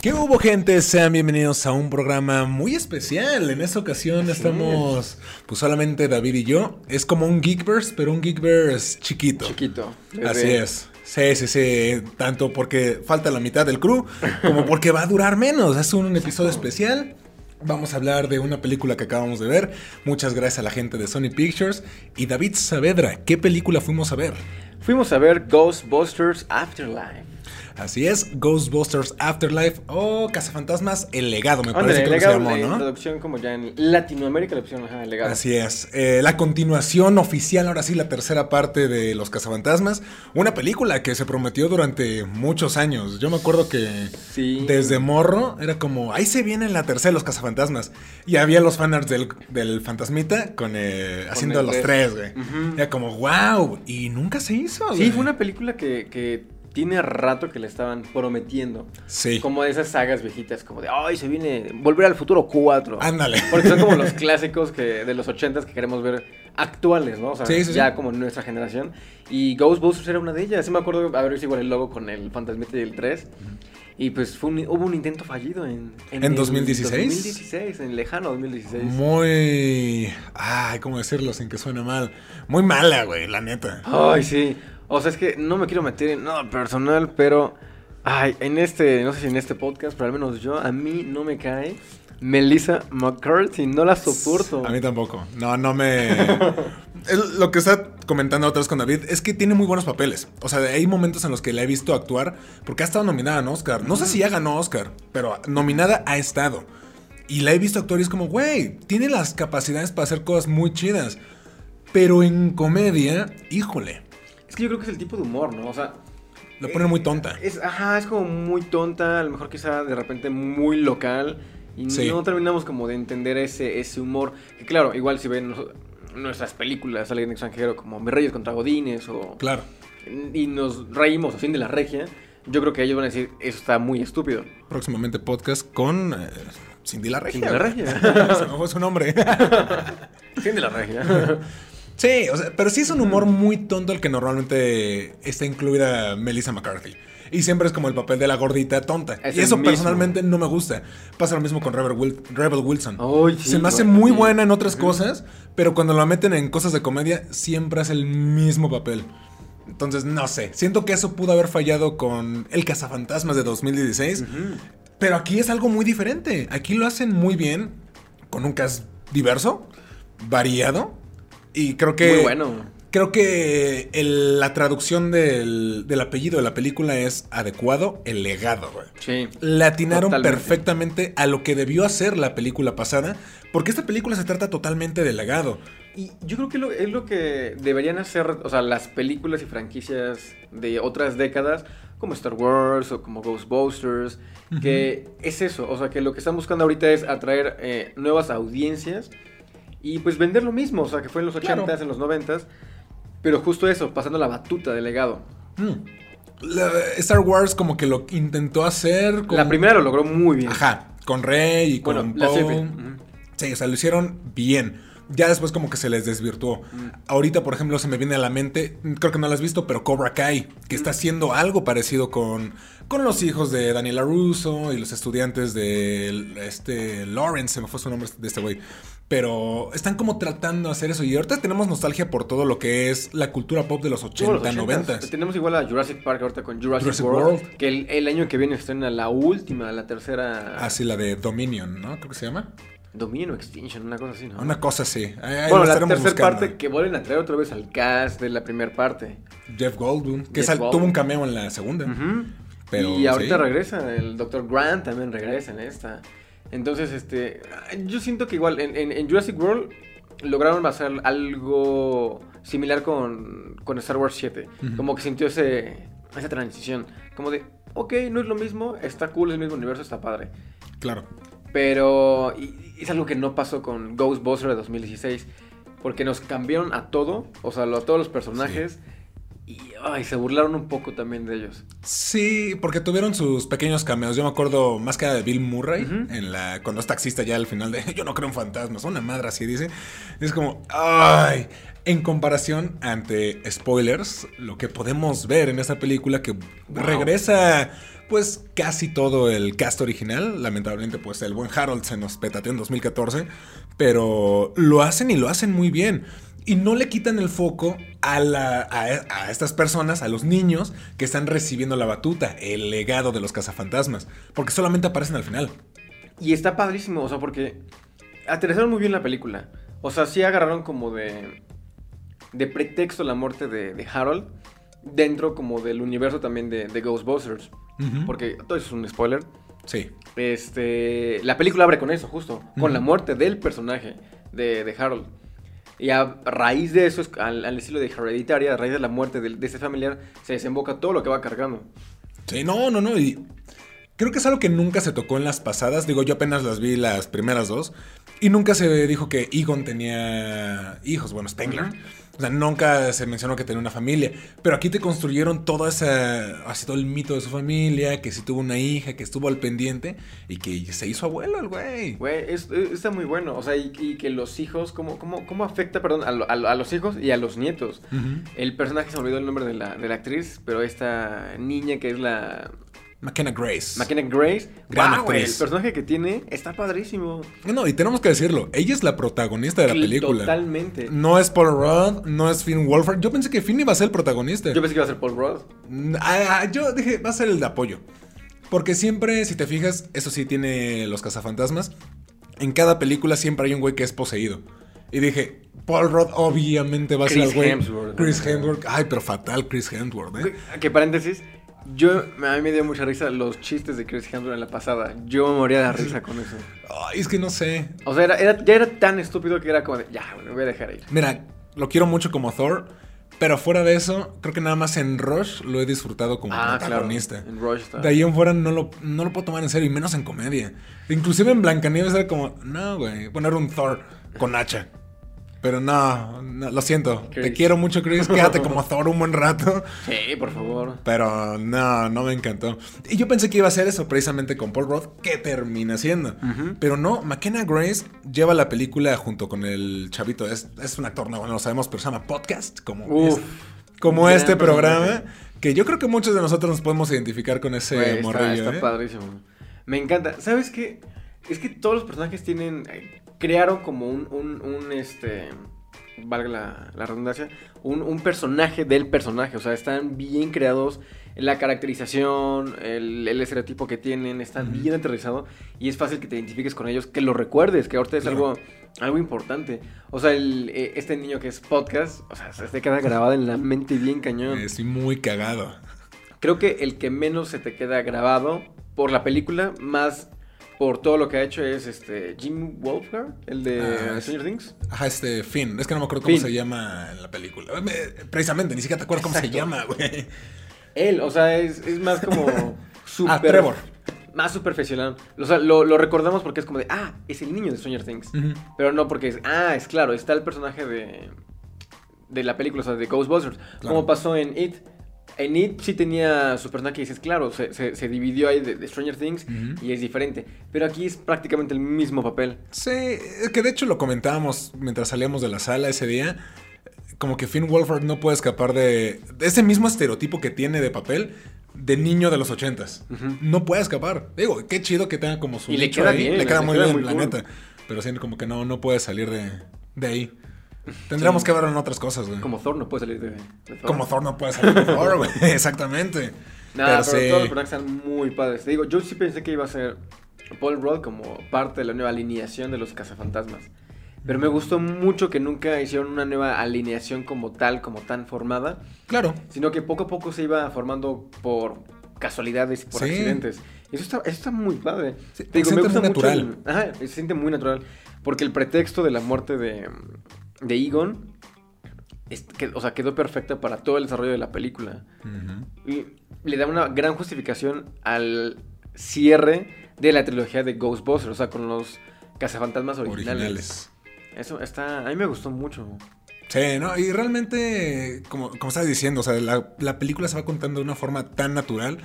¿Qué hubo gente? Sean bienvenidos a un programa muy especial. En esta ocasión estamos pues solamente David y yo. Es como un Geekverse, pero un Geekverse chiquito. Chiquito. Así es. Sí, sí, sí. Tanto porque falta la mitad del crew, como porque va a durar menos. Es un episodio especial. Vamos a hablar de una película que acabamos de ver. Muchas gracias a la gente de Sony Pictures. Y David Saavedra, ¿qué película fuimos a ver? Fuimos a ver Ghostbusters Afterlife. Así es, Ghostbusters Afterlife o Cazafantasmas El Legado, me parece que legado, se llamó, la ¿no? traducción como ya en Latinoamérica, la opción, ajá, el legado. Así es. Eh, la continuación oficial, ahora sí, la tercera parte de Los Cazafantasmas. Una película que se prometió durante muchos años. Yo me acuerdo que Sí. desde morro era como, ahí se viene la tercera de Los Cazafantasmas. Y había los fanarts del, del fantasmita con, eh, haciendo el los tres. güey. Era como, wow. Y nunca se hizo, Sí, fue una película que, que tiene rato que le estaban prometiendo. Sí. Como de esas sagas viejitas, como de, ay, se viene Volver al Futuro 4. Ándale. Porque son como los clásicos que, de los 80s que queremos ver actuales, ¿no? O sea, Sí, sí, ya sí. como nuestra generación. Y Ghostbusters era una de ellas. Sí me acuerdo haber visto igual el logo con el Fantasmita y el 3. Y pues fue un- hubo un intento fallido en... ¿En el 2016? 2016, en lejano 2016. Muy... Ay, ¿cómo decirlo sin que suene mal? Muy mala, güey, la neta. Ay, sí. O sea, es que no me quiero meter en nada personal, pero. Ay, en este, no sé si en este podcast, pero al menos yo, a mí no me cae Melissa McCarthy, no la soporto. A mí tampoco. No, no me. Es lo que está comentando otra vez con David es que tiene muy buenos papeles. O sea, hay momentos en los que la he visto actuar porque ha estado nominada en Oscar. No sé si ya ganó Oscar, pero nominada ha estado. Y la he visto actuar y es como, güey, tiene las capacidades para hacer cosas muy chidas. Pero en comedia, híjole, Es que yo creo que es el tipo de humor, ¿no? O sea. la pone muy tonta. Es, ajá, es como muy tonta, a lo mejor quizá de repente muy local. Y Sí. no terminamos como de entender ese, ese humor. Que claro, igual si ven nuestras películas, alguien extranjero como Mis Reyes contra Godines o. Claro. Y nos reímos a fin de la regia. Yo creo que ellos van a decir, eso está muy estúpido. Próximamente podcast con eh, Cindy la Regia. Cindy la. Regia. Se me fue su nombre. Fin de la regia. Sí, o sea, pero sí es un humor muy tonto el que normalmente está incluida Melissa McCarthy. Y siempre es como el papel de la gordita tonta. Es y eso personalmente no me gusta. Pasa lo mismo con Rebel, Wil- Rebel Wilson. Sí, Se me hace muy buena en otras cosas, pero cuando la meten en cosas de comedia, siempre hace el mismo papel. Entonces, no sé. Siento que eso pudo haber fallado con El Cazafantasmas de 2016. Pero aquí es algo muy diferente. Aquí lo hacen muy bien, con un cast diverso, variado. Y creo que. Muy bueno. Creo que el- la traducción del, del apellido de la película es adecuado, el legado, güey. Sí. Le atinaron Totalmente. perfectamente a lo que debió hacer la película pasada, porque esta película se trata totalmente de legado. Y yo creo que lo- es lo que deberían hacer, o sea, las películas y franquicias de otras décadas, como Star Wars o como Ghostbusters, que es eso, o sea, que lo que están buscando ahorita es atraer eh, nuevas audiencias y pues vender lo mismo, o sea, que fue en los 80s, Claro. en los 90s, pero justo eso, pasando la batuta del legado. Mm. La- Star Wars como que lo intentó hacer con... La primera lo logró muy bien. Ajá, con Rey y con Bueno, Poe. Sí, o sea, lo hicieron bien. Ya después como que se les desvirtuó. Mm. Ahorita, por ejemplo, se me viene a la mente, creo que no lo has visto, pero Cobra Kai, que está haciendo algo parecido con, con los hijos de Daniela Russo y los estudiantes de este Lawrence, se me fue su nombre de este güey. Pero están como tratando de hacer eso. Y ahorita tenemos nostalgia por todo lo que es la cultura pop de los 80, Todos los 90. 80s. Tenemos igual a Jurassic Park ahorita con Jurassic, Jurassic World, World. que el, el año que viene estrena la última, la tercera Así la de Dominion, ¿no? Creo que se llama. Dominion Extinction, una cosa así, ¿no? Una cosa así. Ahí- bueno, la tercera buscando. parte que vuelven a traer otra vez al cast de la primera parte. Jeff Goldblum, que Jeff sal- Goldblum. tuvo un cameo en la segunda. Pero, y ahorita sí. regresa, el Dr. Grant también regresa en esta. Entonces, este, yo siento que igual en, en- en Jurassic World lograron hacer algo similar con, con Star Wars 7. Ujú. Como que sintió ese, esa transición. Como de, ok, no es lo mismo, está cool, es el mismo universo, está padre. Claro. Pero y- y es algo que no pasó con Ghostbusters de 2016. Porque nos cambiaron a todo, o sea, a todos los personajes. Y ay, se burlaron un poco también de ellos. Sí, porque tuvieron sus pequeños cameos. Yo me acuerdo más que nada de Bill Murray, en la, cuando es taxista ya al final de Yo no creo en fantasmas, una madre así dice. Es como, ay, En comparación ante spoilers, lo que podemos ver en esta película que regresa pues casi todo el cast original. Lamentablemente, pues el buen Harold se nos petateó en 2014. Pero lo hacen y lo hacen muy bien. Y no le quitan el foco a, la, a, estas personas, a los niños que están recibiendo la batuta, el legado de los cazafantasmas. Porque solamente aparecen al final. Y está padrísimo, o sea, porque aterrizaron muy bien la película. O sea, sí agarraron como de, de pretexto la muerte de, Harold dentro como del universo también de, de Ghostbusters. Porque todo eso es un spoiler. Sí. Este, la película abre con eso, justo. Con la muerte del personaje de, Harold. Y a raíz de eso, al, estilo de Hereditary, a raíz de la muerte de, de, ese familiar, se desemboca todo lo que va cargando. Sí, no, no, no. Y creo que es algo que nunca se tocó en las pasadas. Digo, yo apenas las vi las primeras dos. Y nunca se dijo que Egon tenía hijos, bueno, Spengler. O sea, nunca se mencionó que tenía una familia. Pero aquí te construyeron todo ese, así todo el mito de su familia, que si tuvo una hija, que estuvo al pendiente y que se hizo abuelo el güey. Güey, está muy bueno. O sea, y, que los hijos, ¿cómo, cómo, cómo afecta, perdón, a, los hijos y a los nietos? El personaje se me olvidó el nombre de la, de la actriz, pero esta niña que es la McKenna Grace. McKenna Grace. Gran actriz. El personaje que tiene está padrísimo. No, y tenemos que decirlo. Ella es la protagonista de la película. Totalmente. No es Paul Rudd, no es Finn Wolfhard. Yo pensé que Finn iba a ser el protagonista. Yo pensé que iba a ser Paul Rudd. Ah, yo dije, va a ser el de apoyo. Porque siempre, si te fijas, eso sí tiene los cazafantasmas. En cada película siempre hay un güey que es poseído. Y dije, Paul Rudd obviamente va a ser el güey. Chris Hemsworth. Ay, pero fatal Chris Hemsworth, ¿eh? ¿Qué paréntesis? Yo, a mí me dio mucha risa los chistes de Chris Hemsworth en la pasada. Yo me moría de risa con eso. Ay, es que no sé. O sea, era, ya era tan estúpido que era como de, ya, me voy a dejar ir. Mira, lo quiero mucho como Thor, pero fuera de eso, creo que nada más en Rush lo he disfrutado como ah, protagonista. En Rush está. De ahí en fuera no lo, no lo puedo tomar en serio, y menos en comedia. Inclusive en Blancanieves era como, no, güey, poner un Thor con hacha. Pero no, lo siento. Te quiero mucho, Chris. Quédate como Thor un buen rato. Sí, por favor. Pero no, no me encantó. Y yo pensé que iba a ser eso precisamente con Paul Roth, que termina siendo. Pero no, McKenna Grace lleva la película junto con el chavito. Es, un actor, no, no lo sabemos, pero se llama Podcast, como, como este programa. Que yo creo que muchos de nosotros nos podemos identificar con ese morrillo. Está, ¿eh? padrísimo. Me encanta. ¿Sabes qué? Es que todos los personajes tienen crearon como un, un, un este, valga la, la redundancia, un, un, personaje del personaje. O sea, están bien creados. La caracterización, el, el estereotipo que tienen, está bien aterrizado. Y es fácil que te identifiques con ellos, que lo recuerdes, que ahorita es algo, algo importante. O sea, el, eh, este niño que es podcast, o sea, se te queda grabado en la mente bien cañón. Estoy muy cagado. Creo que el que menos se te queda grabado por la película, más por todo lo que ha hecho es este Jim Wolfhard, el de ah, Stranger Things. Ajá, este Finn. Es que no me acuerdo cómo se llama en la película. Precisamente, ni siquiera te acuerdas cómo se llama, güey. Él, o sea, es, es más como super. ah, Trevor. Más superficial. O sea, lo, lo, recordamos porque es como de, ah, es el niño de Stranger Things. Pero no porque es, ah, es claro, está el personaje de, de la película, o sea, de Ghostbusters. Como pasó en It en It sí tenía su personaje que dices, claro, se, dividió ahí de, Stranger Things y es diferente. Pero aquí es prácticamente el mismo papel. Sí, que de hecho lo comentábamos mientras salíamos de la sala ese día. Como que Finn Wolfhard no puede escapar de, ese mismo estereotipo que tiene de papel de niño de los ochentas. No puede escapar. Digo, qué chido que tenga como su y le queda bien, le queda muy bien, la neta. Pero sí, como que no, no puede salir de, de ahí. Tendríamos que verlo en otras cosas, güey. Como Thor no puede salir de, Thor. Como Thor no puede salir de Thor, güey. Exactamente. Nada, pero, todos los personajes están muy padres. Te digo, yo sí pensé que iba a ser Paul Rudd como parte de la nueva alineación de los cazafantasmas. Pero me gustó mucho que nunca hicieron una nueva alineación como tal, como tan formada. Claro. Sino que poco a poco se iba formando por casualidades y por accidentes. Y eso está, eso está muy padre. Te digo, me gusta muy natural. ajá, se siente muy natural. Porque el pretexto de la muerte de, de Egon, o sea, quedó perfecta para todo el desarrollo de la película. Y le da una gran justificación al cierre de la trilogía de Ghostbusters, o sea, con los cazafantasmas originales. Eso está, a mí me gustó mucho. Sí, ¿no? Y realmente, como, como estás diciendo, o sea, la, película se va contando de una forma tan natural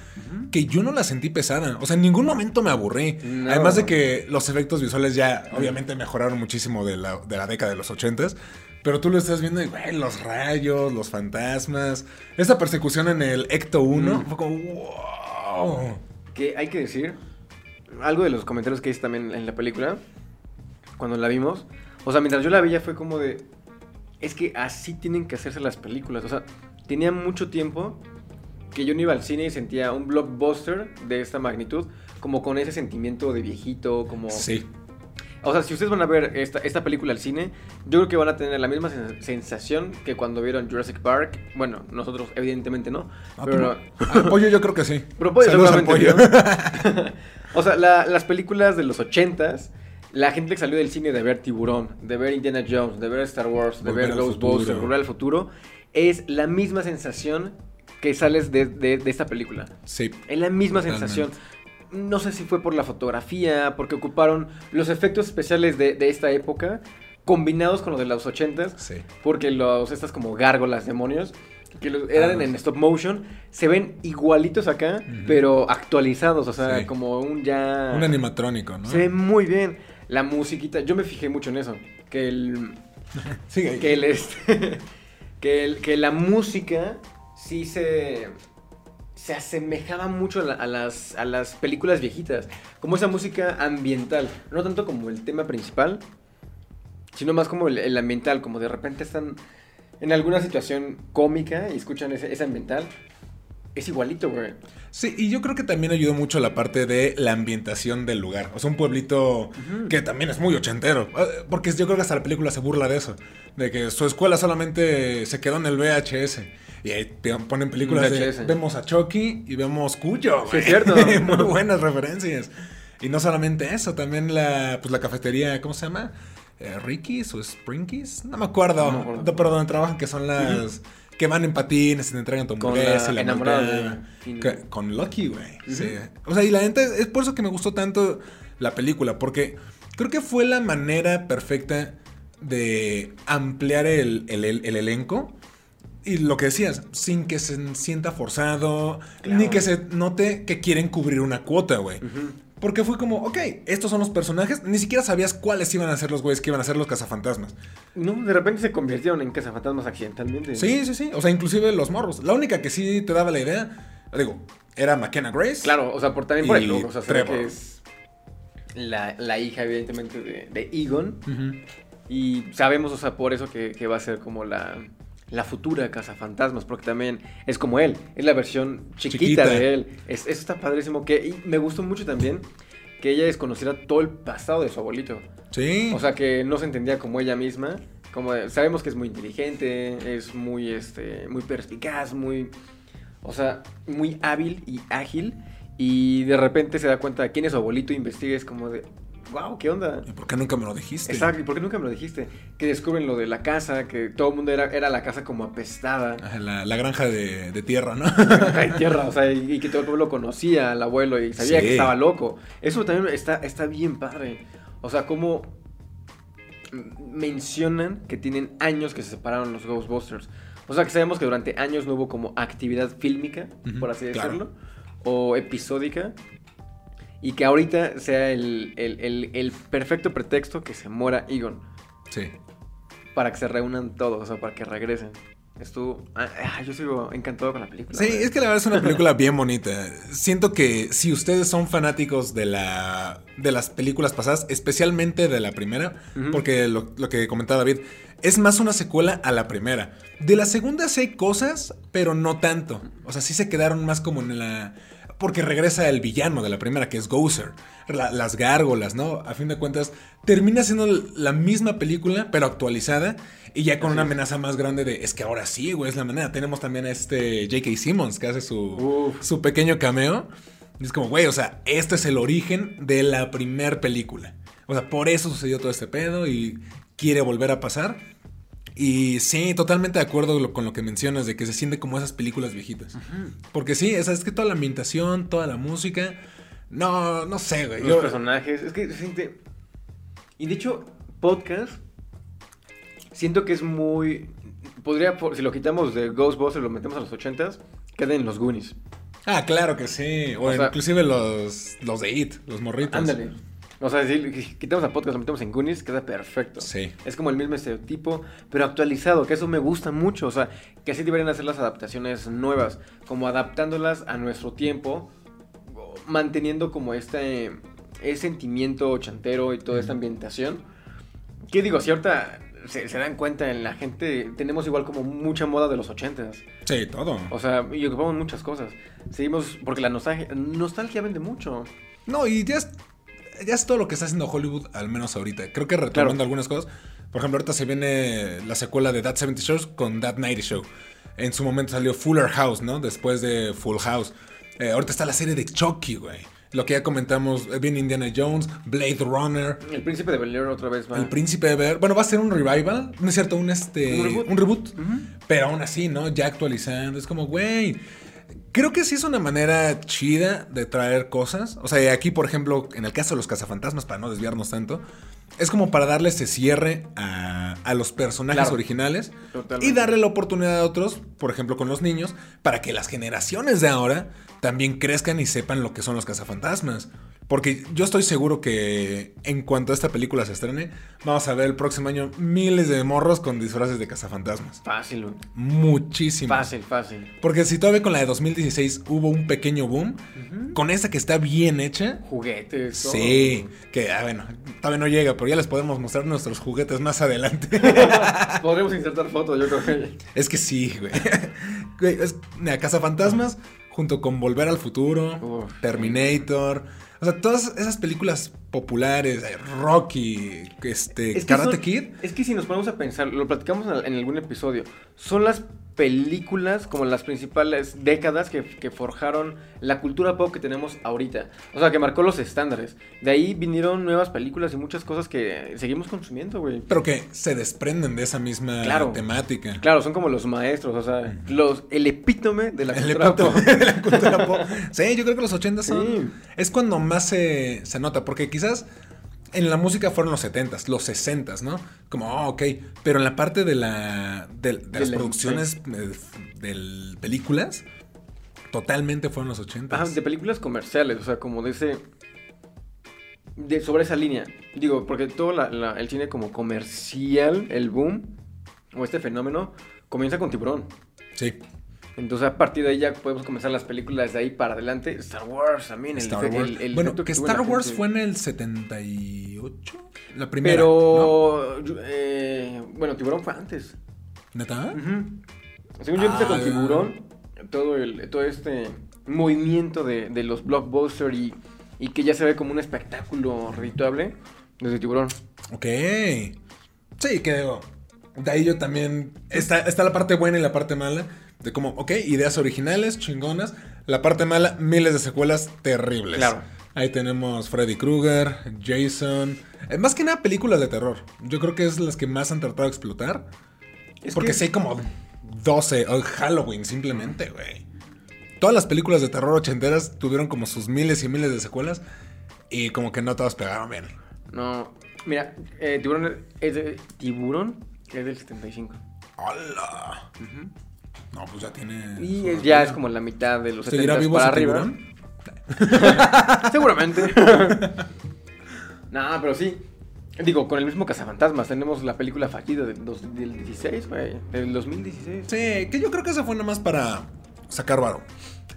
que yo no la sentí pesada. O sea, en ningún momento me aburrí. Además de que los efectos visuales ya obviamente mejoraron muchísimo de la, de la década de los ochentas. Pero tú lo estás viendo y, güey, los rayos, los fantasmas. Esa persecución en el Ecto 1 Mm. fue como, wow. Que hay que decir, algo de los comentarios que hice también en la película, cuando la vimos, o sea, mientras yo la veía fue como de, es que así tienen que hacerse las películas, o sea, tenía mucho tiempo que yo no iba al cine y sentía un blockbuster de esta magnitud, como con ese sentimiento de viejito, como... Sí. O sea, si ustedes van a ver esta, esta película al cine, yo creo que van a tener la misma sen- sensación que cuando vieron Jurassic Park. Bueno, nosotros evidentemente no, Ah, pero... Pollo yo creo que sí. Pero Pollo seguramente pollo. o sea, la- las películas de los ochentas, la gente que salió del cine de ver Tiburón, de ver Indiana Jones, de ver Star Wars, de Volver ver Ghostbusters. Volver al futuro, es la misma sensación que sales de, de- de esta película. Sí. Es la misma Totalmente. sensación. No sé si fue por la fotografía, porque ocuparon los efectos especiales de, de esta época, combinados con los de los ochentas, Sí. porque los, estas como gárgolas, demonios, que los- eran Ah, en sí. stop motion, se ven igualitos acá, Ujú. pero actualizados, o sea, Sí. como un ya... Un animatrónico, ¿no? Se ve muy bien. La musiquita, yo me fijé mucho en eso, que el... Sigue. Que el, este, que, el- que la música sí se, se asemejaba mucho a, la- a las, a las películas viejitas. Como esa música ambiental. No tanto como el tema principal, sino más como el, el ambiental. Como de repente están en alguna situación cómica y escuchan ese, ese ambiental. Es igualito, güey. Sí, y yo creo que también ayudó mucho la parte de la ambientación del lugar. O sea, un pueblito que también es muy ochentero. Eh, Porque yo creo que hasta la película se burla de eso. De que su escuela solamente se quedó en el VHS. Y ahí ponen películas de... VHS. Vemos a Chucky y vemos Cuyo. Sí, es cierto. muy buenas referencias. Y no solamente eso, también la, pues la cafetería, ¿cómo se llama? Eh, ¿Ricky's o Sprinkies? No me acuerdo. No me acuerdo. De- Pero donde trabajan, que son las... Que van en patines y te entregan tu Con hamburguesa la y la de. Que- con Lucky, güey. Sí. O sea, y la neta, es por eso que me gustó tanto la película, porque creo que fue la manera perfecta de ampliar el, el- el- el elenco. Y lo que decías, sin que se sienta forzado, Claro. ni que se note que quieren cubrir una cuota, güey. Ujú. Porque fue como, ok, estos son los personajes, ni siquiera sabías cuáles iban a ser los güeyes que iban a ser los cazafantasmas. No, de repente se convirtieron en cazafantasmas accidentalmente. Sí, sí, sí. O sea, inclusive los morros. La única que sí te daba la idea, digo, era McKenna Grace. Claro, o sea, por, también por el look, o sea, Trevor. que es la, la hija, evidentemente, de, de Egon. Y sabemos, o sea, por eso que, que va a ser como la, la futura cazafantasmas, porque también es como él, es la versión chiquita, Chiquita. de él. Es, eso está padrísimo. Que, y me gustó mucho también que ella desconociera todo el pasado de su abuelito. Sí. O sea, que no se entendía como ella misma. Como de- sabemos que es muy inteligente, es muy, este, muy perspicaz, muy, o sea, muy hábil y ágil. Y de repente se da cuenta de quién es su abuelito investiga. Es como de, wow, ¿qué onda? ¿Y por qué nunca me lo dijiste? Exacto, ¿y por qué nunca me lo dijiste? Que descubren lo de la casa, que todo el mundo era, era la casa como apestada. Ajá, La, la granja de, de tierra, ¿no? Hay tierra, o sea, y, y que todo el pueblo conocía al abuelo y sabía Sí. que estaba loco. Eso también está, está bien padre. O sea, como mencionan que tienen años que se separaron los Ghostbusters. O sea, que sabemos que durante años no hubo como actividad fílmica, por así claro. decirlo, o episódica. Y que ahorita sea el, el- el- el perfecto pretexto que se muera Egon. Sí. Para que se reúnan todos, o sea, para que regresen. Estuvo. ah, ah, yo sigo encantado con la película. Sí, es que la verdad es una película bien bonita. Siento que si ustedes son fanáticos de la de las películas pasadas, especialmente de la primera, porque lo, lo que comentaba David, es más una secuela a la primera. De la segunda sí hay cosas, pero no tanto. O sea, sí se quedaron más como en la... Porque regresa el villano de la primera, que es Gozer. La- las gárgolas, ¿no? A fin de cuentas, termina siendo la misma película, pero actualizada. Y ya con Así una amenaza más grande de, es que ahora sí, güey, es la manera. Tenemos también a este J.K. Simmons, que hace su, Uf. su pequeño cameo. Y es como, güey, o sea, este es el origen de la primer película. O sea, por eso sucedió todo este pedo y quiere volver a pasar. Y sí, totalmente de acuerdo con lo que mencionas, de que se siente como esas películas viejitas. Porque sí, o sea, es que toda la ambientación, toda la música, no, no sé, güey. Los Yo- personajes, es que se siente... Y de hecho, podcast, siento que es muy... Podría, si lo quitamos de Ghostbusters, lo metemos a los 80s, queda en los Goonies. Ah, claro que sí. O, O sea- inclusive los, los de It, los morritos. Ándale. O sea, si quitamos a podcast, lo metemos en Goonies, queda perfecto. Sí. Es como el mismo estereotipo, pero actualizado, que eso me gusta mucho. O sea, que así deberían hacer las adaptaciones nuevas, como adaptándolas a nuestro tiempo, manteniendo como este, ese sentimiento chantero y toda esta ambientación. ¿Qué digo? Si ahorita se, se, dan cuenta en la gente, tenemos igual como mucha moda de los ochentas. Sí, todo. O sea, y ocupamos muchas cosas. Seguimos, porque la nostalgia, nostalgia vende mucho. No, y ya es, ya es todo lo que está haciendo Hollywood, al menos ahorita. Creo que retomando claro. algunas cosas. Por ejemplo, ahorita se viene la secuela de That 70 Shows con That 90 Show. En su momento salió Fuller House, ¿no? Después de Full House. Eh, ahorita está la serie de Chucky, güey. Lo que ya comentamos, eh, viene Indiana Jones, Blade Runner. El Príncipe de Bel Air otra vez va. El Príncipe de Bel Air. Bueno, va a ser un revival, no es cierto, un este. Un reboot. Un reboot uh -huh. Pero aún así, ¿no? Ya actualizando. Es como, güey. Creo que sí es una manera chida de traer cosas. O sea, aquí, por ejemplo, en el caso de los cazafantasmas, para no desviarnos tanto, es como para darle ese cierre a, a los personajes Claro. originales Totalmente. y darle la oportunidad a otros, por ejemplo, con los niños, para que las generaciones de ahora también crezcan y sepan lo que son los cazafantasmas. Porque yo estoy seguro que en cuanto esta película se estrene, vamos a ver el próximo año miles de morros con disfraces de cazafantasmas. Fácil, güey. Muchísimo. Fácil, fácil. Porque si todavía con la de 2016 hubo un pequeño boom, con esta que está bien hecha, Juguetes, todo. sí, que ah, bueno, todavía no llega, pero ya les podemos mostrar nuestros juguetes más adelante. Podríamos insertar fotos, yo creo que. es que sí, güey. Güey, es mira, Cazafantasmas junto con Volver al Futuro, Uf. Terminator, o sea, todas esas películas populares, eh, Rocky, este, Es que Karate son- Kid. Es que si nos ponemos a pensar, lo platicamos en algún episodio, son las películas como las principales décadas que, que forjaron la cultura pop que tenemos ahorita. O sea, que marcó los estándares. De ahí vinieron nuevas películas y muchas cosas que seguimos consumiendo, güey. Pero que se desprenden de esa misma Claro. temática. Claro, son como los maestros, o sea, los, el epítome de la El cultura epítome pop. de la cultura pop. Sí, yo creo que los 80 son. Sí. Es cuando más se, se nota. Porque quizás en la música fueron los 70s, los 60s, ¿no? Como, oh, ok. Pero en la parte de la. de, de De las la- producciones eh, de películas, totalmente fueron los 80s. Ajá, de películas comerciales, o sea, como de ese. De, sobre esa línea. Digo, porque todo la- la- el cine como comercial, el boom, o este fenómeno, comienza con Tiburón. Sí. Entonces, a partir de ahí ya podemos comenzar las películas de ahí para adelante. Star Wars también. El, Star efe- Wars. el- el bueno, que Star Wars gente. fue en el 78. La primera. Pero. eh, bueno, Tiburón fue antes. ¿Neta? Ujú. Según yo empecé con Ah. Tiburón, todo, el, todo este movimiento de, de los blockbusters y, y que ya se ve como un espectáculo redituable desde Tiburón. Ok. Sí, que digo. De ahí yo también. Está, está la parte buena y la parte mala. De como, ok, ideas originales, chingonas. La parte mala, miles de secuelas terribles. Claro. Ahí tenemos Freddy Krueger, Jason. eh, más que nada películas de terror. Yo creo que es las que más han tratado de explotar. Es porque que- sí hay como 12. o Halloween, simplemente, güey. Todas las películas de terror ochenteras tuvieron como sus miles y miles de secuelas. Y como que no todas pegaron bien. No, mira, eh, Tiburón es de. Tiburón es del 75. ¡Hola! Ujú. No, pues ya tiene. Y es- ya es como la mitad de los ¿Seguirá 70 vivo para arriba. Seguramente. no, pero sí. Digo, con el mismo Cazafantasmas tenemos la película fallida del, dos- del 16, güey. Del 2016. Sí, que yo creo que ese fue nada más para sacar varo.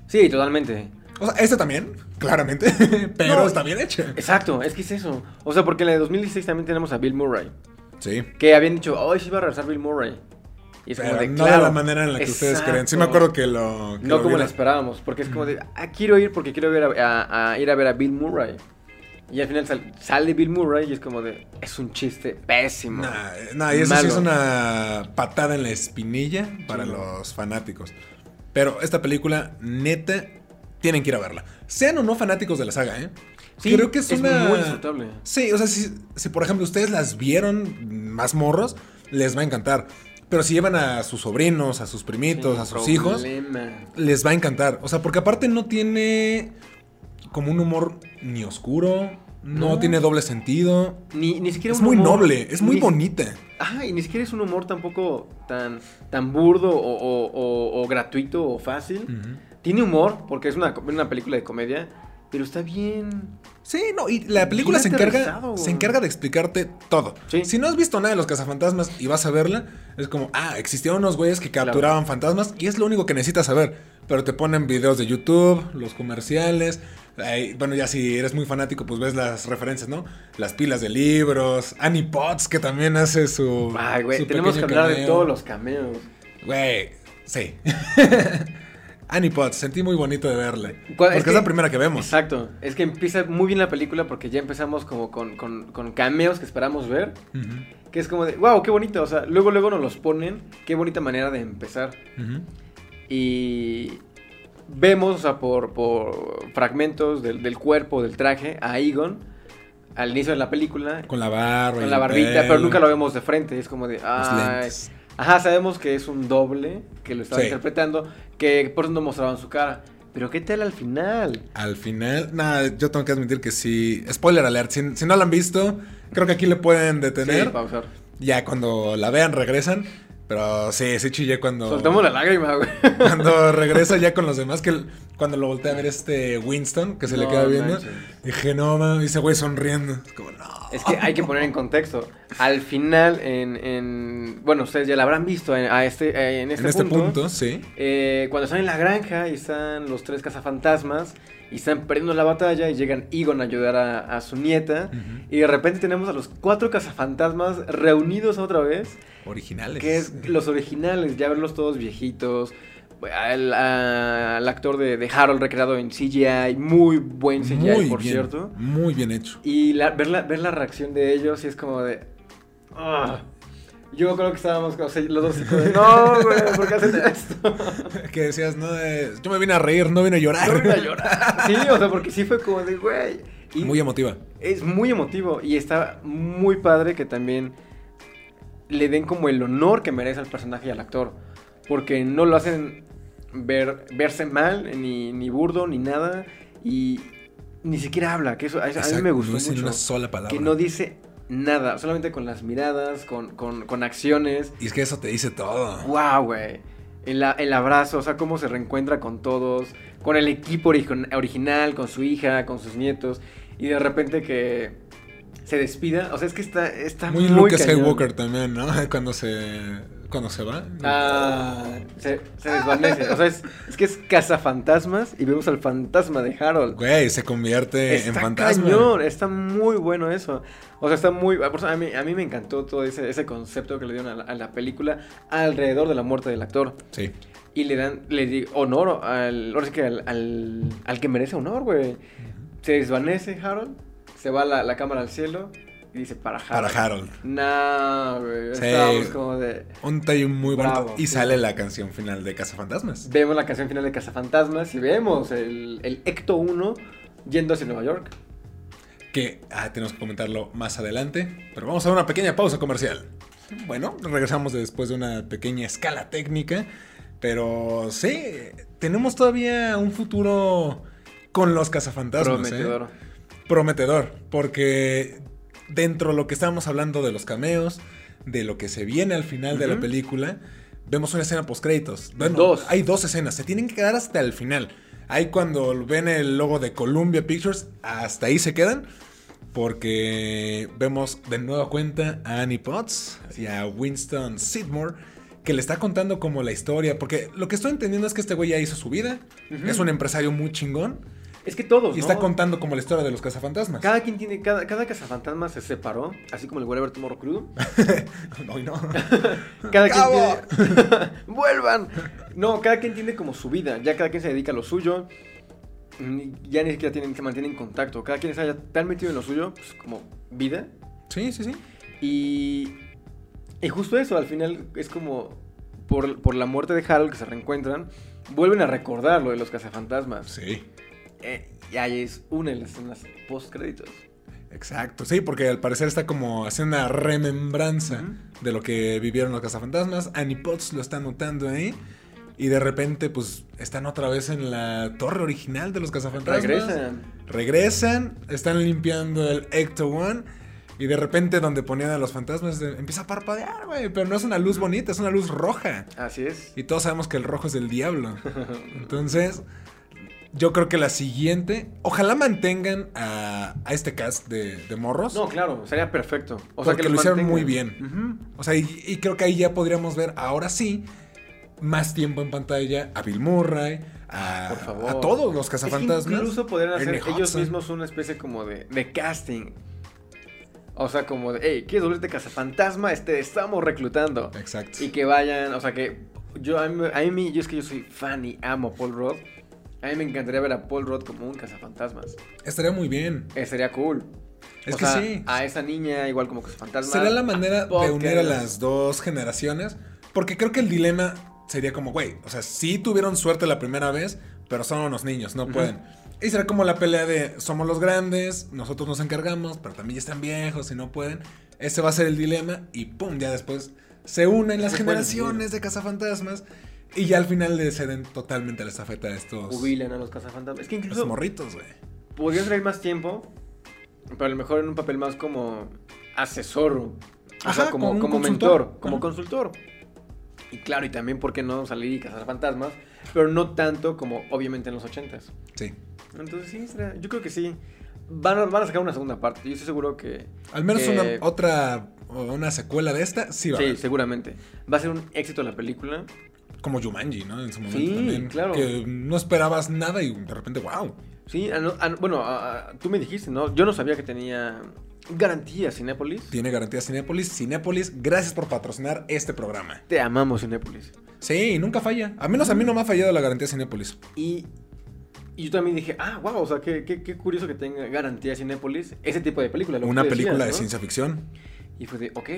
Sí, totalmente. O sea, este también, claramente. pero No, está bien hecho. Exacto, es que es eso. O sea, porque en la de 2016 también tenemos a Bill Murray. Sí. Que habían dicho, hoy sí va a regresar Bill Murray. Y es Pero como de, no claro, de la manera en la que ustedes creen. Sí me acuerdo que lo. que No lo como la vieron. esperábamos, porque es como de, ah, quiero ir porque quiero ver a, a- a ir a ver a Bill Murray. Y al final sal- sale Bill Murray y es como de, es un chiste pésimo. Nah, nah, y eso sí es una patada en la espinilla para Sí, los fanáticos. Pero esta película, neta, tienen que ir a verla. Sean o no fanáticos de la saga, ¿eh? Sí, Creo que es, es una. muy disfrutable. Sí, o sea, si, si por ejemplo ustedes las vieron más morros, les va a encantar. Pero si llevan a sus sobrinos, a sus primitos, a sus hijos, les va a encantar. O sea, porque aparte no tiene como un humor ni oscuro, no, No. tiene doble sentido. Ni, ni siquiera Es un muy humor- noble, es muy ni- bonita. Ajá, y ni siquiera es un humor tampoco tan, tan burdo o, o- o- o gratuito o fácil. Tiene humor, porque es una, una película de comedia, pero está bien. Sí, no, y la película se encarga, se encarga de explicarte todo. Sí. Si no has visto nada de los cazafantasmas y vas a verla, es como, ah, existieron unos güeyes que capturaban fantasmas y es lo único que necesitas saber. Pero te ponen videos de YouTube, los comerciales. bueno, ya si eres muy fanático, pues ves las referencias, ¿no? Las pilas de libros, Annie Potts, que también hace su. Ay, güey, tenemos que hablar de todos los cameos. Güey, sí. Annie Potts, sentí muy bonito de verla. ¿Cuál- Porque es es, que- la primera que vemos. Exacto, es que empieza muy bien la película porque ya empezamos como con, con, con cameos que esperamos ver. Que es como de, wow, qué bonito. O sea, luego, luego nos los ponen. Qué bonita manera de empezar. Y vemos, o sea, por, por fragmentos del, del cuerpo, del traje, a Egon al inicio de la película. Con la barba. Con la barbita, pelo, pero nunca lo vemos de frente. Es como de, lentes. Ajá, sabemos que es un doble que lo estaba Sí. interpretando, que por eso no mostraban su cara. Pero ¿qué tal al final? Al final, nada, yo tengo que admitir que sí. Spoiler alert, si, si no la han visto, creo que aquí le pueden detener. Sí, pausar. ya cuando la vean regresan. Pero sí, sí chillé cuando. Soltamos la lágrima, güey. Cuando regresa ya con los demás, que cuando lo voltea a ver este Winston, que se le queda viendo, dije, no mames, ese güey sonriendo. Es como, no. Es que hay que poner en contexto. Al final, en, en- bueno, ustedes ya la habrán visto en, a este, en este, en este punto. punto, sí. eh, cuando están en la granja y están los tres cazafantasmas y están perdiendo la batalla y llegan Egon a ayudar a, a su nieta. Y de repente tenemos a los cuatro cazafantasmas reunidos otra vez. Originales. Que es los originales, ya verlos todos viejitos. Al, a- al actor de, de Harold recreado en CGI, muy buen CGI, muy por bien, cierto. Muy bien hecho. Y la- ver, la, ver la reacción de ellos y es como de... "Ah". Yo creo que estábamos o sea, los dos de, No, güey, ¿por qué hacen esto? Que decías, no, eh, yo me vine a reír, no vine a llorar. No vine a llorar. Sí, o sea, porque sí fue como de, güey. Y Muy emotiva. es muy emotivo y está muy padre que también le den como el honor que merece al personaje y al actor. Porque no lo hacen ver, verse mal, ni, ni burdo, ni nada. Y ni siquiera habla, que eso a, mí me gustó no mucho. una sola palabra. Que no dice nada, solamente con las miradas, con, con, con acciones. Y es que eso te dice todo. ¡Wow, güey! El, el abrazo, o sea, cómo se reencuentra con todos, con el equipo origi- original, con su hija, con sus nietos, y de repente que se despida. O sea, es que está, está Muy, muy, Luke cañón. Skywalker también, ¿no? Cuando se, cuando se va. Ah, se, se desvanece. O sea, es, es que es cazafantasmas y vemos al fantasma de Harold. Güey, se convierte en fantasma. cañón, está muy bueno eso. O sea, está muy... A mí, a mí me encantó todo ese, ese concepto que le dieron a la, a la película alrededor de la muerte del actor. Sí. Y le dan, le di honor al, ahora sí que al, al, al que merece honor, güey. Se desvanece Harold, se va la, la cámara al cielo dice para Harold. Para Harold. No, güey. Sí. Estábamos como de... Un tallo muy bonito. Bravo, y sí. sale la canción final de Cazafantasmas. Vemos la canción final de Cazafantasmas y vemos el, el Ecto 1 yendo hacia Nueva York. Que ah, tenemos que comentarlo más adelante. Pero vamos a una pequeña pausa comercial. Bueno, regresamos después de una pequeña escala técnica. Pero sí, tenemos todavía un futuro con los cazafantasmas. ¿eh? Prometedor. prometedor, porque dentro de lo que estábamos hablando de los cameos, de lo que se viene al final de la película, vemos una escena post créditos. Bueno, Dos. Hay dos escenas, se tienen que quedar hasta el final. Hay cuando ven el logo de Columbia Pictures, hasta ahí se quedan. Porque vemos de nueva cuenta a Annie Potts y a Winston Sidmore, que le está contando como la historia. Porque lo que estoy entendiendo es que este güey ya hizo su vida, es un empresario muy chingón. Es que todos, Y ¿no? está contando como la historia de los cazafantasmas. Cada quien tiene, cada, cada cazafantasma se separó, así como el Whatever Tomorrow Crew. No, no. Cada ¡Cabo! quien tiene... ¡Vuelvan! No, cada quien tiene como su vida, ya cada quien se dedica a lo suyo. Ni- Ya ni siquiera tienen, se mantienen en contacto. Cada quien está tan metido en lo suyo, pues como vida. Sí, sí, sí. Y, y justo eso, al final es como por, por la muerte de Harold que se reencuentran, vuelven a recordar lo de los cazafantasmas. Sí. Eh, y ahí es una de las escenas post créditos. Exacto, sí, porque al parecer está como haciendo una remembranza de lo que vivieron los cazafantasmas. Annie Potts lo está notando ahí. Y de repente, pues, están otra vez en la torre original de los cazafantasmas. Regresan. Regresan, están limpiando el Ecto One. Y de repente, donde ponían a los fantasmas, empieza a parpadear, güey. Pero no es una luz bonita, es una luz roja. Así es. Y todos sabemos que el rojo es del diablo. Entonces, Yo creo que la siguiente, ojalá mantengan a, a este cast de, de morros. No, claro, sería perfecto. O Porque que lo hicieron muy bien. O sea, y, y creo que ahí ya podríamos ver, ahora sí, más tiempo en pantalla a Bill Murray, a, Por favor. a todos los Es que cazafantasmas. incluso podrían hacer Ernie ellos Hudson. mismos una especie como de, de casting. O sea, como de, hey, ¿quieres volverte cazafantasma? Este, estamos reclutando. Exacto. Y que vayan, o sea, que yo, a mí, a mí, yo es que yo soy fan y amo Paul Rudd. A mí me encantaría ver a Paul Rudd como un cazafantasmas. Estaría muy bien. Eh, sería cool. Es O que sea, sí. A esa niña igual como cazafantasma. Sería la manera de unir a las dos generaciones. Porque creo que el dilema sería como, güey, o sea, sí tuvieron suerte la primera vez, pero son unos niños, no Ujú. pueden. Y será como la pelea de somos los grandes, nosotros nos encargamos, pero también ya están viejos y no pueden. Ese va a ser el dilema y pum, ya después se unen las Se generaciones de cazafantasmas y ya al final le ceden totalmente la estafeta a estos, Jubilan a los cazafantasmas. Es que incluso morritos, güey. podrías traer más tiempo, pero a lo mejor en un papel más como asesor. O Ajá, sea, como, como mentor, como Ajá. consultor. Y claro, y también, ¿por qué no salir y cazar fantasmas? Pero no tanto como obviamente en los ochentas. Sí. Entonces sí, yo creo que sí. Van a, van a sacar una segunda parte. Yo estoy seguro que... Al menos que- una otra o una secuela de esta sí va a Sí, seguramente. Va a ser un éxito la película. Como Jumanji, ¿no? En su momento Sí, también. claro. Que no esperabas nada y de repente, wow. Sí, no, bueno, tú me dijiste, ¿no? Yo no sabía que tenía garantía Cinépolis. Tiene garantía Cinépolis. Cinépolis, gracias por patrocinar este programa. Te amamos Cinépolis. Sí, nunca falla. A menos a mí no me ha fallado la garantía Cinépolis. Y, y yo también dije, ah, wow, o sea, qué, qué, qué curioso que tenga garantía Cinépolis ese tipo de película. lo Una decías, película de ciencia ficción. Y fue de, ok,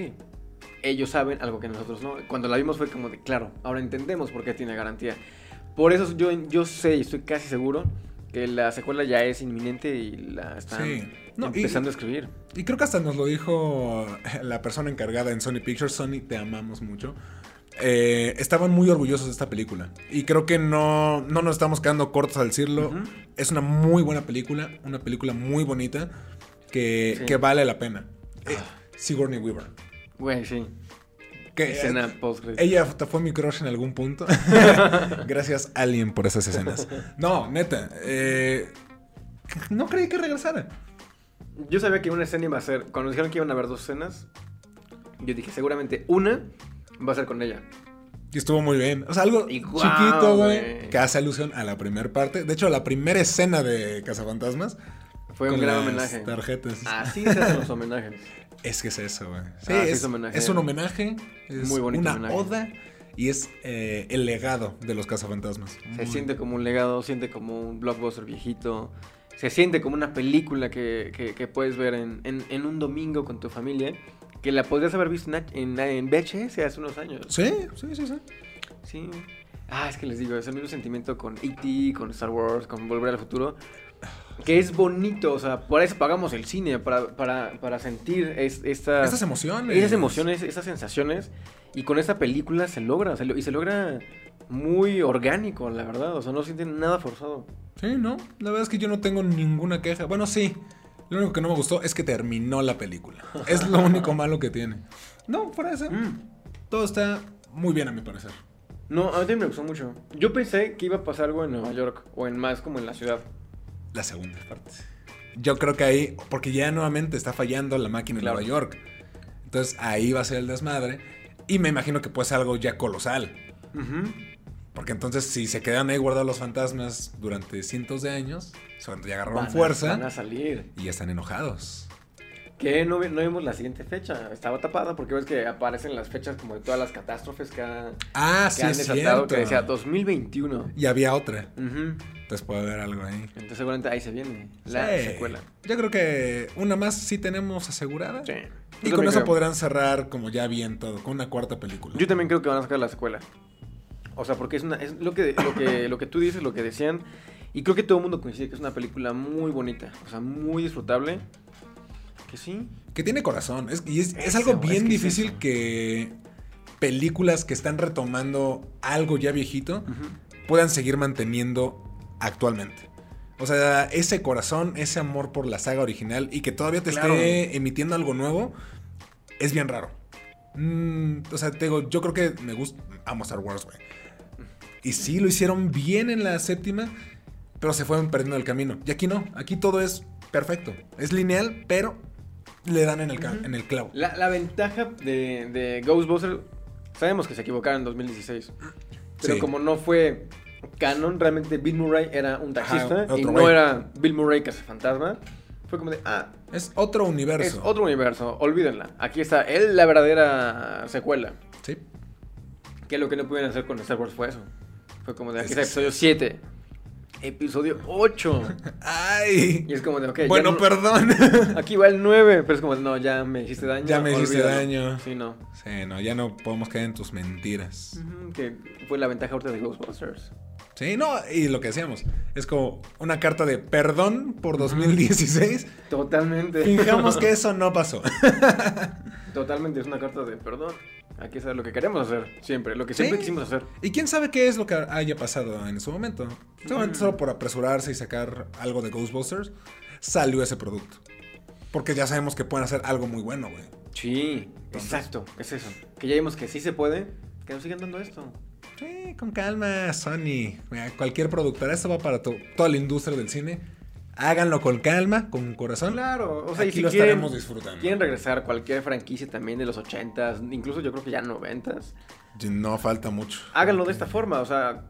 ellos saben algo que nosotros no. Cuando la vimos fue como de, claro, ahora entendemos por qué tiene garantía. Por eso yo, yo sé y estoy casi seguro que la secuela ya es inminente y la están Sí. No, y- empezando a escribir. Y creo que hasta nos lo dijo la persona encargada en Sony Pictures. Sony, te amamos mucho. Eh, estaban muy orgullosos de esta película. Y creo que no, no nos estamos quedando cortos al decirlo. Ujú. Es una muy buena película. Una película muy bonita. Que, Sí. que vale la pena. Eh, Ah. Sigourney Weaver. Güey, sí. Que, Escena post Ella hasta fue mi crush en algún punto. Gracias, Alien, por esas escenas. No, neta. eh, no creí que regresara. Yo sabía que una escena iba a ser. Cuando dijeron que iban a haber dos escenas, yo dije, seguramente una va a ser con ella. Y estuvo muy bien. O sea, algo chiquito, güey. Que hace alusión a la primera parte. De hecho, la primera escena de Cazafantasmas. Fue un gran homenaje. tarjetas. Así se hacen los homenajes. Es que es eso, güey. Sí, Ah, es, es homenaje. es un homenaje. Es Muy bonito una homenaje. oda. Y es eh, el legado de los cazafantasmas. Se Muy- siente como un legado, siente como un blockbuster viejito. Se siente como una película que, que- que puedes ver en, en- en un domingo con tu familia. Que la podrías haber visto en, en, en VHS hace unos años. Sí, sí, sí, sí. Sí. Ah, es que les digo, es el mismo sentimiento con E.T., con Star Wars, con Volver al Futuro. Que es bonito, o sea, por eso pagamos el cine, para, para, para sentir es- esta- Estas emociones. esas emociones, esas sensaciones. Y con esta película se logra, se lo- y se logra muy orgánico, la verdad. O sea, no sienten nada forzado. Sí, no. La verdad es que yo no tengo ninguna queja. Bueno, sí. Lo único que no me gustó es que terminó la película. Es lo único malo que tiene. No, fuera de eso. Mm. Todo está muy bien a mi parecer. No, a mí también me gustó mucho. Yo pensé que iba a pasar algo en Nueva York, o en más como en la ciudad. La segunda parte. Yo creo que ahí, porque ya nuevamente está fallando la máquina Claro. en Nueva York. Entonces ahí va a ser el desmadre. Y me imagino que puede ser algo ya colosal. Porque entonces si se quedan ahí guardados los fantasmas durante cientos de años, ya agarraron Van a- fuerza Van a salir. y ya están enojados. Que no, no vimos la siguiente fecha. Estaba tapada porque ves que aparecen las fechas como de todas las catástrofes que, ha- Ah, que sí, han es desatado. Que decía 2021. Y había otra. Entonces puede haber algo ahí. Entonces seguramente ahí se viene la Sí. secuela. Yo creo que una más sí tenemos asegurada. Sí. Y con eso creo. podrán cerrar como ya bien todo, con una cuarta película. Yo también creo que van a sacar la secuela. O sea, porque es, una, es lo, que, lo, que, lo que tú dices, lo que decían. Y creo que todo el mundo coincide que es una película muy bonita. O sea, muy disfrutable. Que sí. Que tiene corazón. Es, y es, algo es bien que difícil que películas que están retomando algo ya viejito puedan seguir manteniendo actualmente. O sea, ese corazón, ese amor por la saga original y que todavía te Claro. esté emitiendo algo nuevo, es bien raro. Mm, o sea, te digo, yo creo que me gusta. Amo Star Wars, güey. Y sí, lo hicieron bien en la séptima. pero se fueron perdiendo el camino. Y aquí no, aquí todo es perfecto. Es lineal, pero le dan en el, ca- en el clavo. La, la ventaja de, de Ghostbusters, sabemos que se equivocaron en 2016, pero Sí. como no fue canon, realmente Bill Murray era un taxista Ajá, y no era Bill Murray fantasma. Fue como de, ah, Es otro universo. es otro universo, olvídenla. Aquí está él, la verdadera secuela. Sí. Que lo que no pudieron hacer con Star Wars fue eso. Fue como de, aquí Es- está episodio 7, episodio 8. Ay. Y es como de, ok, bueno, no- perdón. Aquí va el 9, pero es como, no, ya me hiciste daño. Ya me hiciste olvídalo. daño. Sí, no. sí, no, ya no podemos caer en tus mentiras. Que fue la ventaja ahorita de Ghostbusters. Sí, no, y lo que decíamos, es como una carta de perdón por 2016. Totalmente. Fijamos que eso no pasó. Totalmente, es una carta de perdón. Aquí está lo que queremos hacer, siempre. Lo que siempre Sí. quisimos hacer. Y quién sabe qué es lo que haya pasado en ese momento. Seguramente Mm. solo por apresurarse y sacar algo de Ghostbusters, salió ese producto. Porque ya sabemos que pueden hacer algo muy bueno, güey. Sí, exacto, es eso. Que ya vimos que sí se puede, que nos sigan dando esto. Sí, con calma, Sony. Mira, Cualquier productora, esto va para to- toda la industria del cine. Háganlo con calma, con corazón. Claro, o sea, y Aquí si lo quieren, estaremos disfrutando. quieren regresar a cualquier franquicia también de los 80s, incluso yo creo que ya 90s, No falta mucho. háganlo de esta forma, o sea,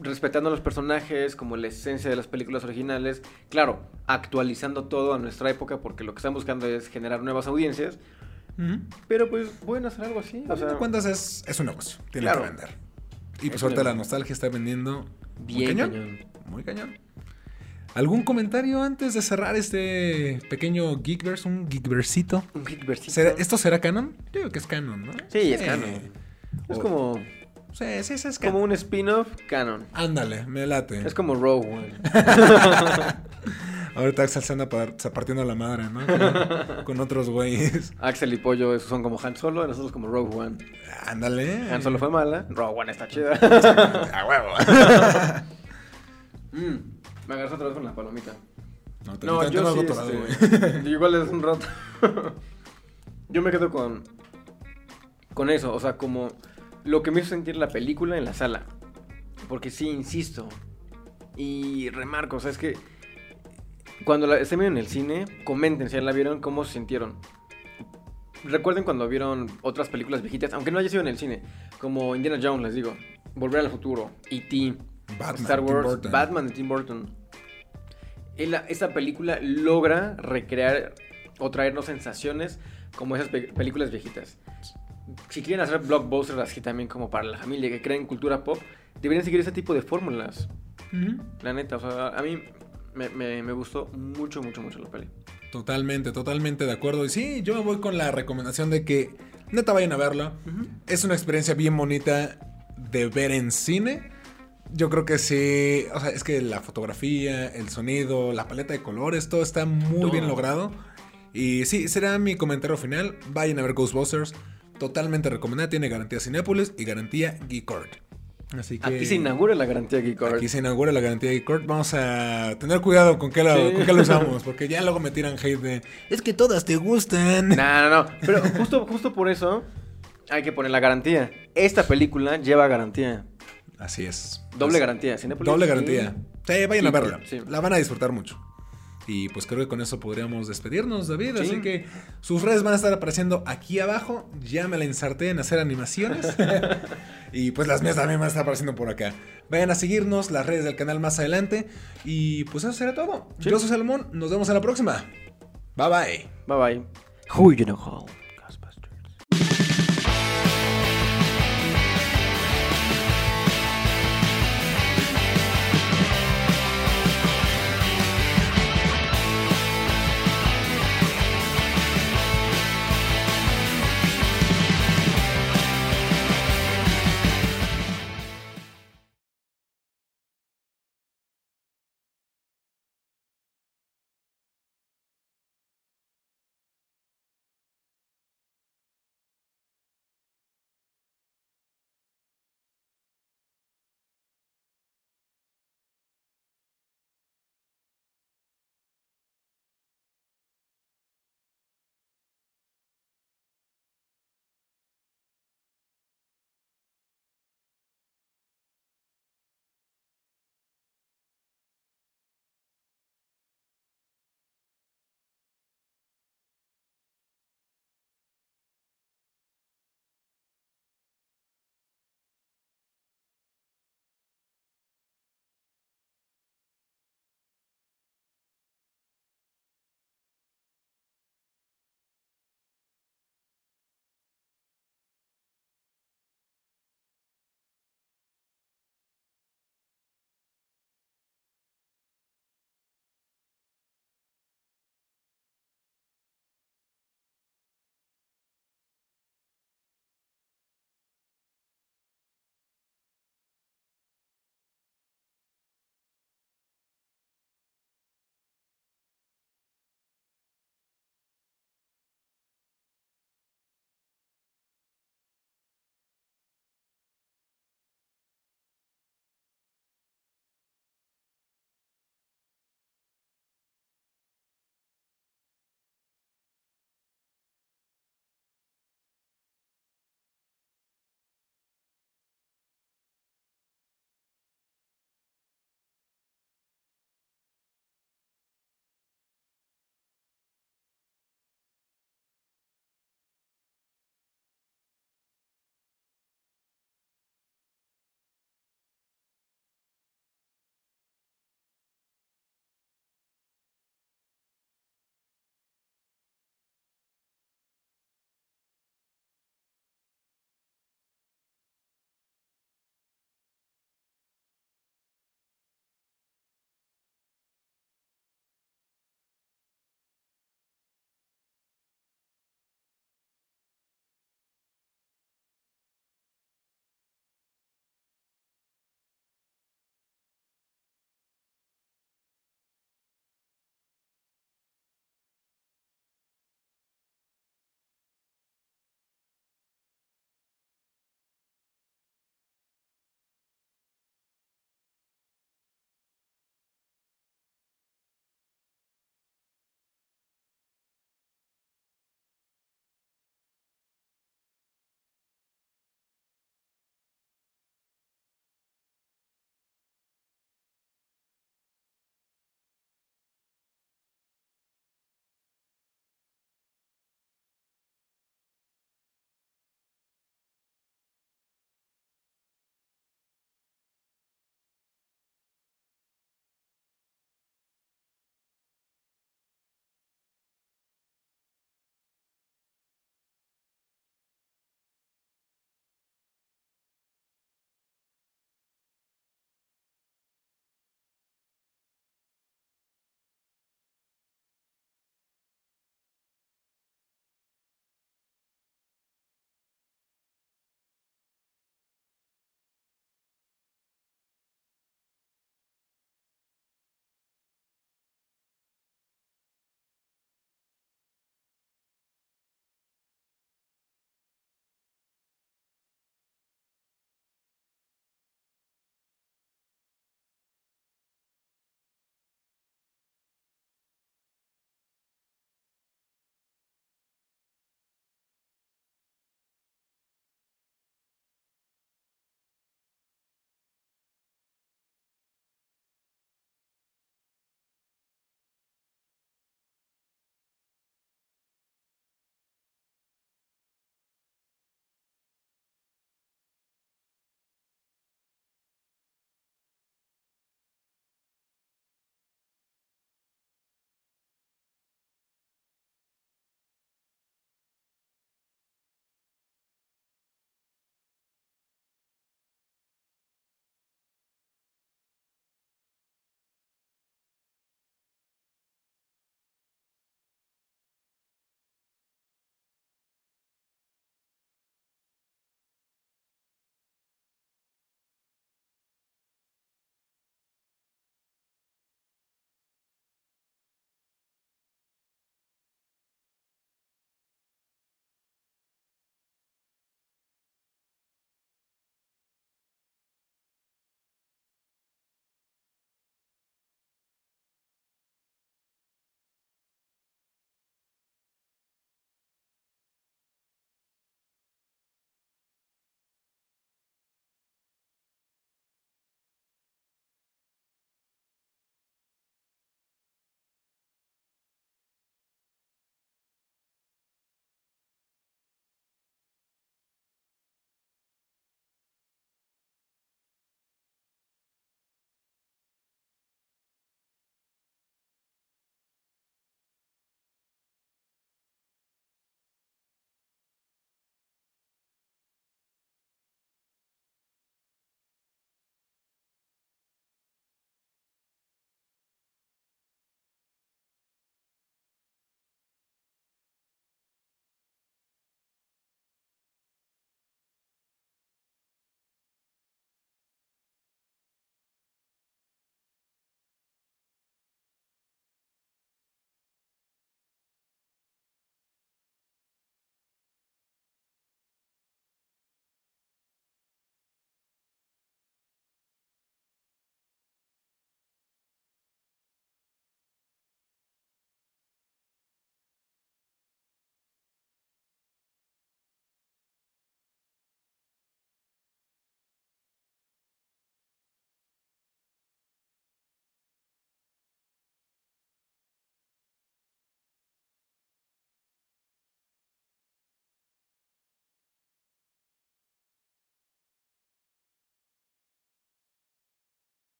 respetando a los personajes, como la esencia de las películas originales, claro, actualizando todo a nuestra época, porque lo que están buscando es generar nuevas audiencias, pero pues pueden hacer algo así, A o fin de sea, cuentas es, es un negocio. Tiene Claro. que vender. Y pues Es ahorita la nostalgia está vendiendo muy bien cañón. cañón. Muy cañón. ¿Algún comentario antes de cerrar este pequeño Geekverse? Un Geekversito. Un geekversito. ¿Será- ¿Esto será canon? Yo digo que es canon, ¿no? Sí, es canon. Es O- como, Sí, sí, sí, es como canon. un spin-off canon. Ándale, me late. Es como Rogue One. Ahorita Axel se anda partiendo la madre, ¿no? Con, con otros güeyes. Axel y Pollo esos son como Han Solo, nosotros como Rogue One. Ándale. Han Solo fue mala, Rogue One está chida. A huevo. Mm, me agarras otra vez con la palomita. No, te- No, te- te yo sí, este, igual es un rato. yo me quedo con con eso, o sea, como lo que me hizo sentir la película en la sala. Porque sí, insisto. Y remarco, o sea, es que cuando la estén en el cine, comenten si ya la vieron, cómo se sintieron. Recuerden cuando vieron otras películas viejitas, aunque no haya sido en el cine, como Indiana Jones, les digo, Volver al futuro, E.T., Batman, Star Wars. Batman de Tim Burton. Él- esta película logra recrear o traernos sensaciones como esas pe- películas viejitas. Si quieren hacer blockbusters así también como para la familia que creen cultura pop, deberían seguir ese tipo de fórmulas. La neta, o sea, a mí me, me- me gustó mucho, mucho, mucho la peli. Totalmente, totalmente de acuerdo. Y sí, yo me voy con la recomendación de que neta vayan a verla. Es una experiencia bien bonita de ver en cine. Yo creo que sí, o sea, es que la fotografía, el sonido, la paleta de colores, todo está muy bien logrado. Y sí, será mi comentario final. Vayan a ver Ghostbusters. Totalmente recomendada. Tiene garantía Cinépolis y garantía Geekord. Así que Aquí se inaugura la garantía Geek Art. Aquí se inaugura la garantía Geekord. Vamos a tener cuidado con qué, lo, Sí. con qué lo usamos. Porque ya luego me tiran hate de. Es que todas te gustan. No, no, no. Pero justo, justo por eso hay que poner la garantía. Esta película lleva garantía. Así es. Doble Así- garantía. Cinépolis Doble garantía. Sí, vayan a verla. sí. La van a disfrutar mucho. Y pues creo que con eso podríamos despedirnos, David. Sí. Así que sus redes van a estar apareciendo aquí abajo. Ya me la inserté en hacer animaciones. y pues las mías también van a estar apareciendo por acá. Vayan a seguirnos, las redes del canal más adelante. Y pues eso será todo. Sí. Yo soy Salomón. Nos vemos en la próxima. Bye bye. Bye bye.